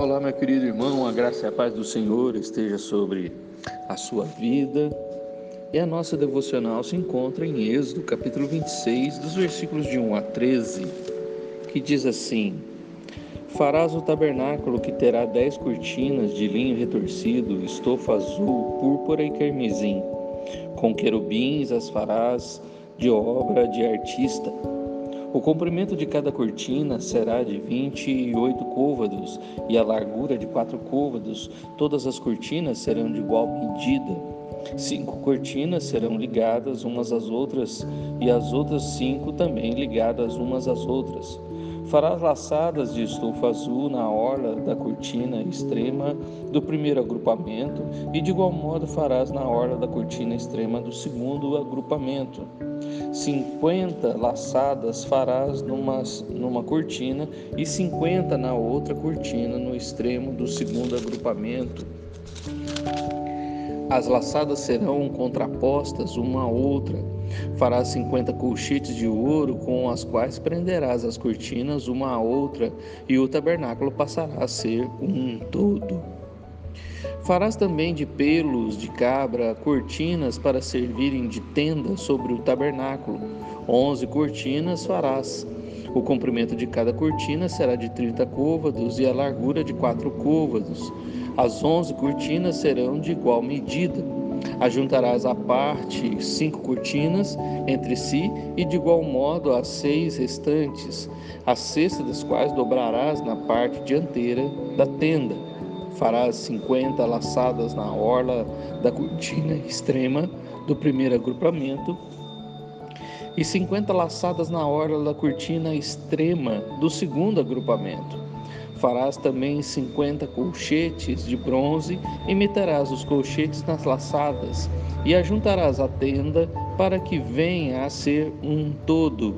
Olá, meu querido irmão, a graça e a paz do Senhor esteja sobre a sua vida. E a nossa devocional se encontra em Êxodo, capítulo 26, dos versículos de 1 a 13, que diz assim: Farás o tabernáculo que terá dez cortinas de linho retorcido, estofa azul, púrpura e carmesim. Com querubins as farás de obra de artista. O comprimento de cada cortina será de 28 côvados e a largura de quatro côvados. Todas as cortinas serão de igual medida. Cinco cortinas serão ligadas umas às outras e as outras cinco também ligadas umas às outras. Farás laçadas de estofa azul na orla da cortina extrema do primeiro agrupamento, e de igual modo farás na orla da cortina extrema do segundo agrupamento. Cinquenta laçadas farás numa, numa cortina e cinquenta na outra cortina no extremo do segundo agrupamento. As laçadas serão contrapostas uma à outra. Farás cinquenta colchetes de ouro com as quais prenderás as cortinas uma à outra, e o tabernáculo passará a ser um todo. Farás também de pelos de cabra cortinas para servirem de tenda sobre o tabernáculo. Onze cortinas farás. O comprimento de cada cortina será de trinta côvados e a largura de quatro côvados. As onze cortinas serão de igual medida. Ajuntarás à parte cinco cortinas entre si e de igual modo as seis restantes, a sexta das quais dobrarás na parte dianteira da tenda. Farás cinquenta laçadas na orla da cortina extrema do primeiro agrupamento e cinquenta laçadas na orla da cortina extrema do segundo agrupamento. Farás também cinquenta colchetes de bronze e meterás os colchetes nas laçadas e ajuntarás a tenda para que venha a ser um todo.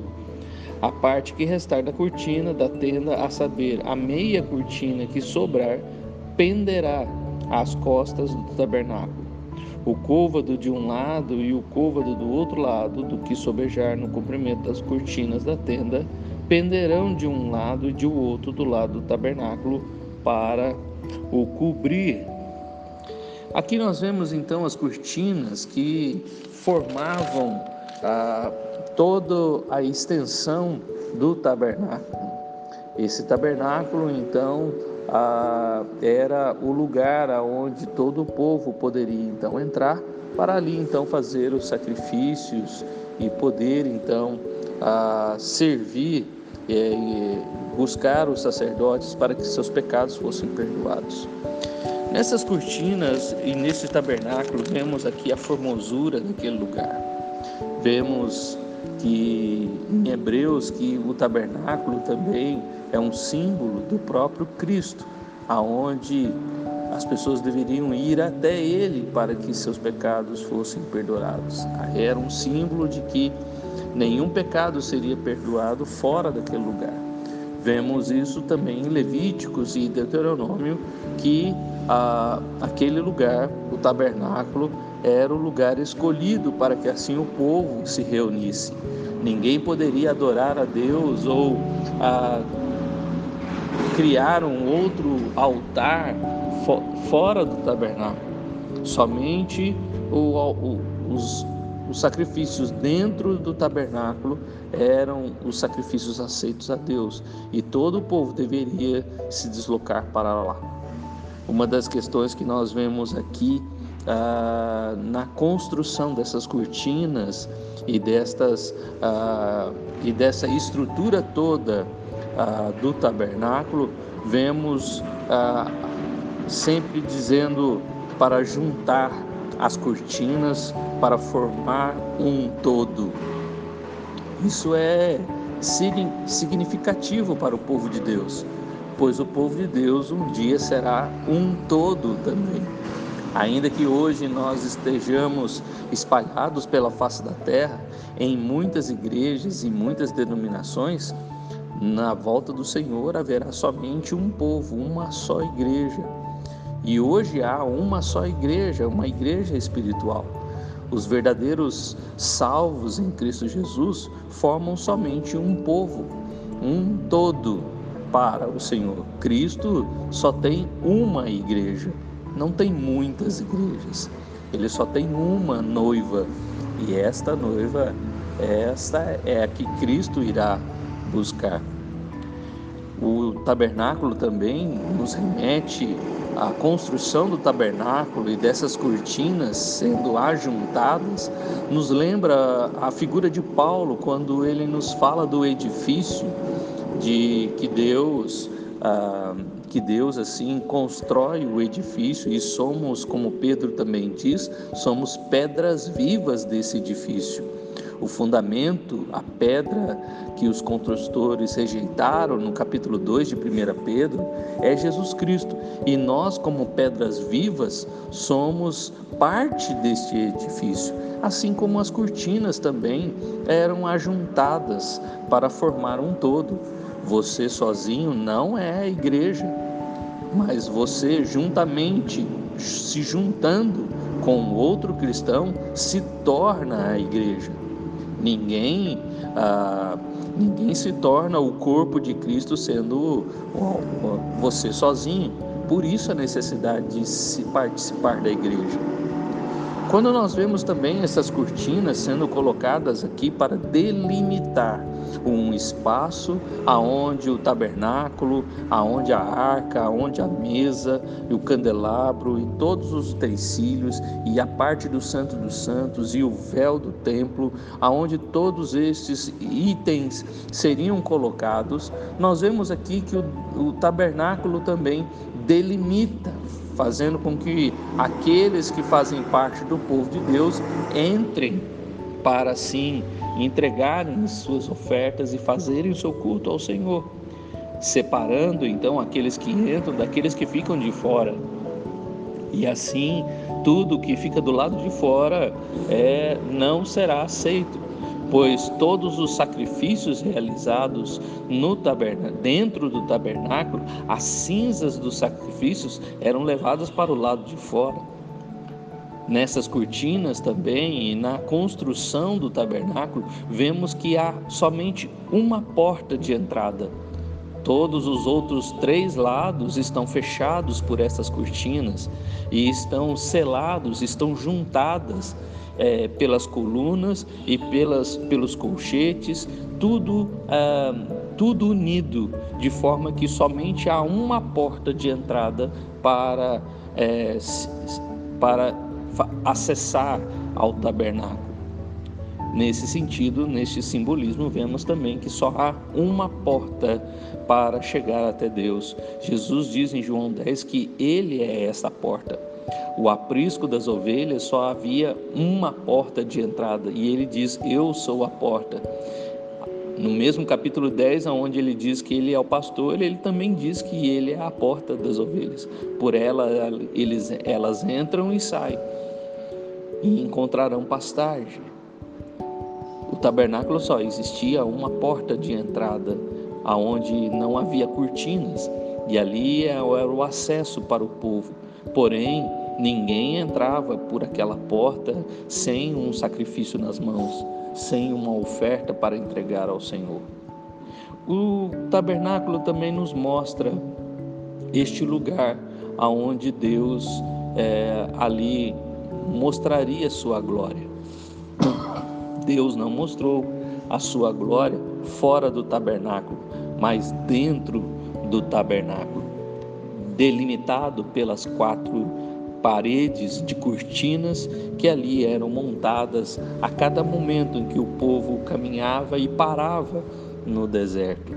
A parte que restar da cortina da tenda, a saber, a meia cortina que sobrar, penderá às costas do tabernáculo o côvado de um lado e o côvado do outro lado, do que sobejar no comprimento das cortinas da tenda, penderão de um lado e de outro do lado do tabernáculo para o cobrir. Aqui nós vemos então as cortinas que formavam ah, toda a extensão do tabernáculo. Esse tabernáculo então ah, era o lugar aonde todo o povo poderia então entrar para ali então fazer os sacrifícios e poder então ah, servir e buscar os sacerdotes para que seus pecados fossem perdoados. Nessas cortinas e nesse tabernáculo vemos aqui a formosura daquele lugar. Vemos que em Hebreus que o tabernáculo também é um símbolo do próprio Cristo, aonde as pessoas deveriam ir até ele para que seus pecados fossem perdoados. Era um símbolo de que nenhum pecado seria perdoado fora daquele lugar. Vemos isso também em Levíticos e Deuteronômio, que ah, aquele lugar, o tabernáculo, era o lugar escolhido para que assim o povo se reunisse. Ninguém poderia adorar a Deus ou a criar um outro altar fora do tabernáculo. Somente o, o, os, os sacrifícios dentro do tabernáculo eram os sacrifícios aceitos a Deus e todo o povo deveria se deslocar para lá. Uma das questões que nós vemos aqui ah, na construção dessas cortinas e, destas, ah, e dessa estrutura toda ah, do tabernáculo, vemos ah, sempre dizendo para juntar as cortinas para formar um todo. Isso é significativo para o povo de Deus, pois o povo de Deus um dia será um todo também. Ainda que hoje nós estejamos espalhados pela face da terra, em muitas igrejas e muitas denominações, na volta do Senhor haverá somente um povo, uma só igreja. E hoje há uma só igreja, uma igreja espiritual. Os verdadeiros salvos em Cristo Jesus formam somente um povo, um todo. para o Senhor. Cristo só tem uma igreja, não tem muitas igrejas. Ele só tem uma noiva e esta noiva, esta é a que Cristo irá buscar. O tabernáculo também nos remete à construção do tabernáculo e dessas cortinas sendo ajuntadas, nos lembra a figura de Paulo quando ele nos fala do edifício de que Deus ah, que Deus assim constrói o edifício e somos, como Pedro também diz, somos pedras vivas desse edifício. O fundamento, a pedra que os construtores rejeitaram no capítulo 2 de 1 Pedro é Jesus Cristo. E nós, como pedras vivas, somos parte deste edifício. Assim como as cortinas também eram ajuntadas para formar um todo. Você sozinho não é a igreja, mas você juntamente, se juntando com outro cristão, se torna a igreja. Ninguém, ah, ninguém se torna o corpo de Cristo sendo você sozinho. Por isso a necessidade de se participar da igreja. Quando nós vemos também essas cortinas sendo colocadas aqui para delimitar um espaço aonde o tabernáculo, aonde a arca, aonde a mesa, e o candelabro e todos os utensílios e a parte do Santo dos Santos e o véu do templo, aonde todos estes itens seriam colocados, nós vemos aqui que o, o tabernáculo também delimita fazendo com que aqueles que fazem parte do povo de Deus entrem para assim entregarem suas ofertas e fazerem o seu culto ao Senhor, separando então aqueles que entram daqueles que ficam de fora. E assim, tudo que fica do lado de fora é, não será aceito pois todos os sacrifícios realizados no tabernáculo, dentro do tabernáculo, as cinzas dos sacrifícios eram levadas para o lado de fora. Nessas cortinas também e na construção do tabernáculo, vemos que há somente uma porta de entrada. Todos os outros três lados estão fechados por essas cortinas e estão selados, estão juntadas é, pelas colunas e pelas, pelos colchetes, tudo, ah, tudo unido, de forma que somente há uma porta de entrada para, é, para acessar ao tabernáculo. Nesse sentido, neste simbolismo, vemos também que só há uma porta para chegar até Deus. Jesus diz em João 10 que Ele é essa porta. O aprisco das ovelhas só havia uma porta de entrada e ele diz: Eu sou a porta. No mesmo capítulo 10, onde ele diz que ele é o pastor, ele também diz que ele é a porta das ovelhas. Por ela eles, elas entram e saem e encontrarão pastagem. O tabernáculo só existia uma porta de entrada, aonde não havia cortinas, e ali era o acesso para o povo. Porém, ninguém entrava por aquela porta sem um sacrifício nas mãos, sem uma oferta para entregar ao Senhor. O tabernáculo também nos mostra este lugar aonde Deus é, ali mostraria sua glória. Deus não mostrou a sua glória fora do tabernáculo, mas dentro do tabernáculo delimitado pelas quatro paredes de cortinas que ali eram montadas a cada momento em que o povo caminhava e parava no deserto.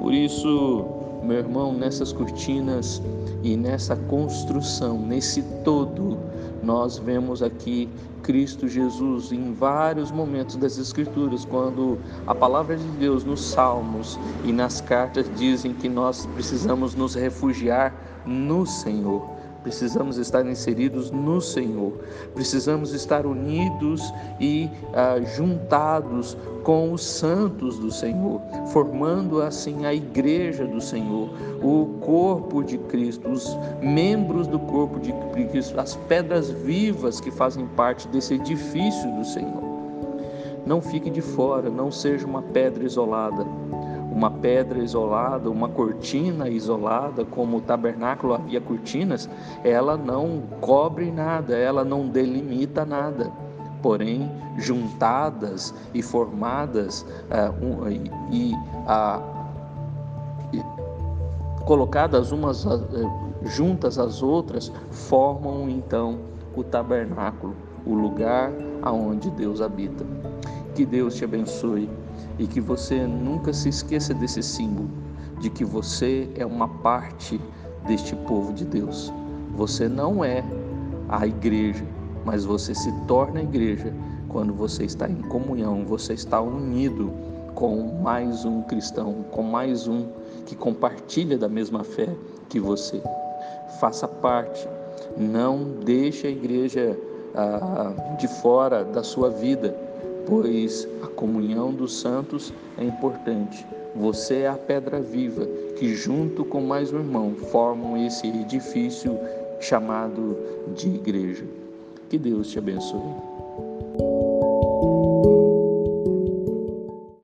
Por isso, meu irmão, nessas cortinas e nessa construção, nesse todo, nós vemos aqui Cristo Jesus em vários momentos das Escrituras, quando a palavra de Deus nos Salmos e nas cartas dizem que nós precisamos nos refugiar no Senhor. Precisamos estar inseridos no Senhor, precisamos estar unidos e ah, juntados com os santos do Senhor, formando assim a igreja do Senhor, o corpo de Cristo, os membros do corpo de Cristo, as pedras vivas que fazem parte desse edifício do Senhor. Não fique de fora, não seja uma pedra isolada. Uma pedra isolada, uma cortina isolada, como o tabernáculo havia cortinas, ela não cobre nada, ela não delimita nada. Porém, juntadas e formadas uh, um, e, uh, e, colocadas umas uh, juntas às outras, formam então o tabernáculo, o lugar aonde Deus habita. Que Deus te abençoe e que você nunca se esqueça desse símbolo, de que você é uma parte deste povo de Deus. Você não é a igreja, mas você se torna igreja quando você está em comunhão, você está unido com mais um cristão, com mais um que compartilha da mesma fé que você. Faça parte, não deixe a igreja ah, de fora da sua vida, pois a comunhão dos santos é importante. Você é a pedra viva que, junto com mais um irmão, formam esse edifício chamado de igreja. Que Deus te abençoe.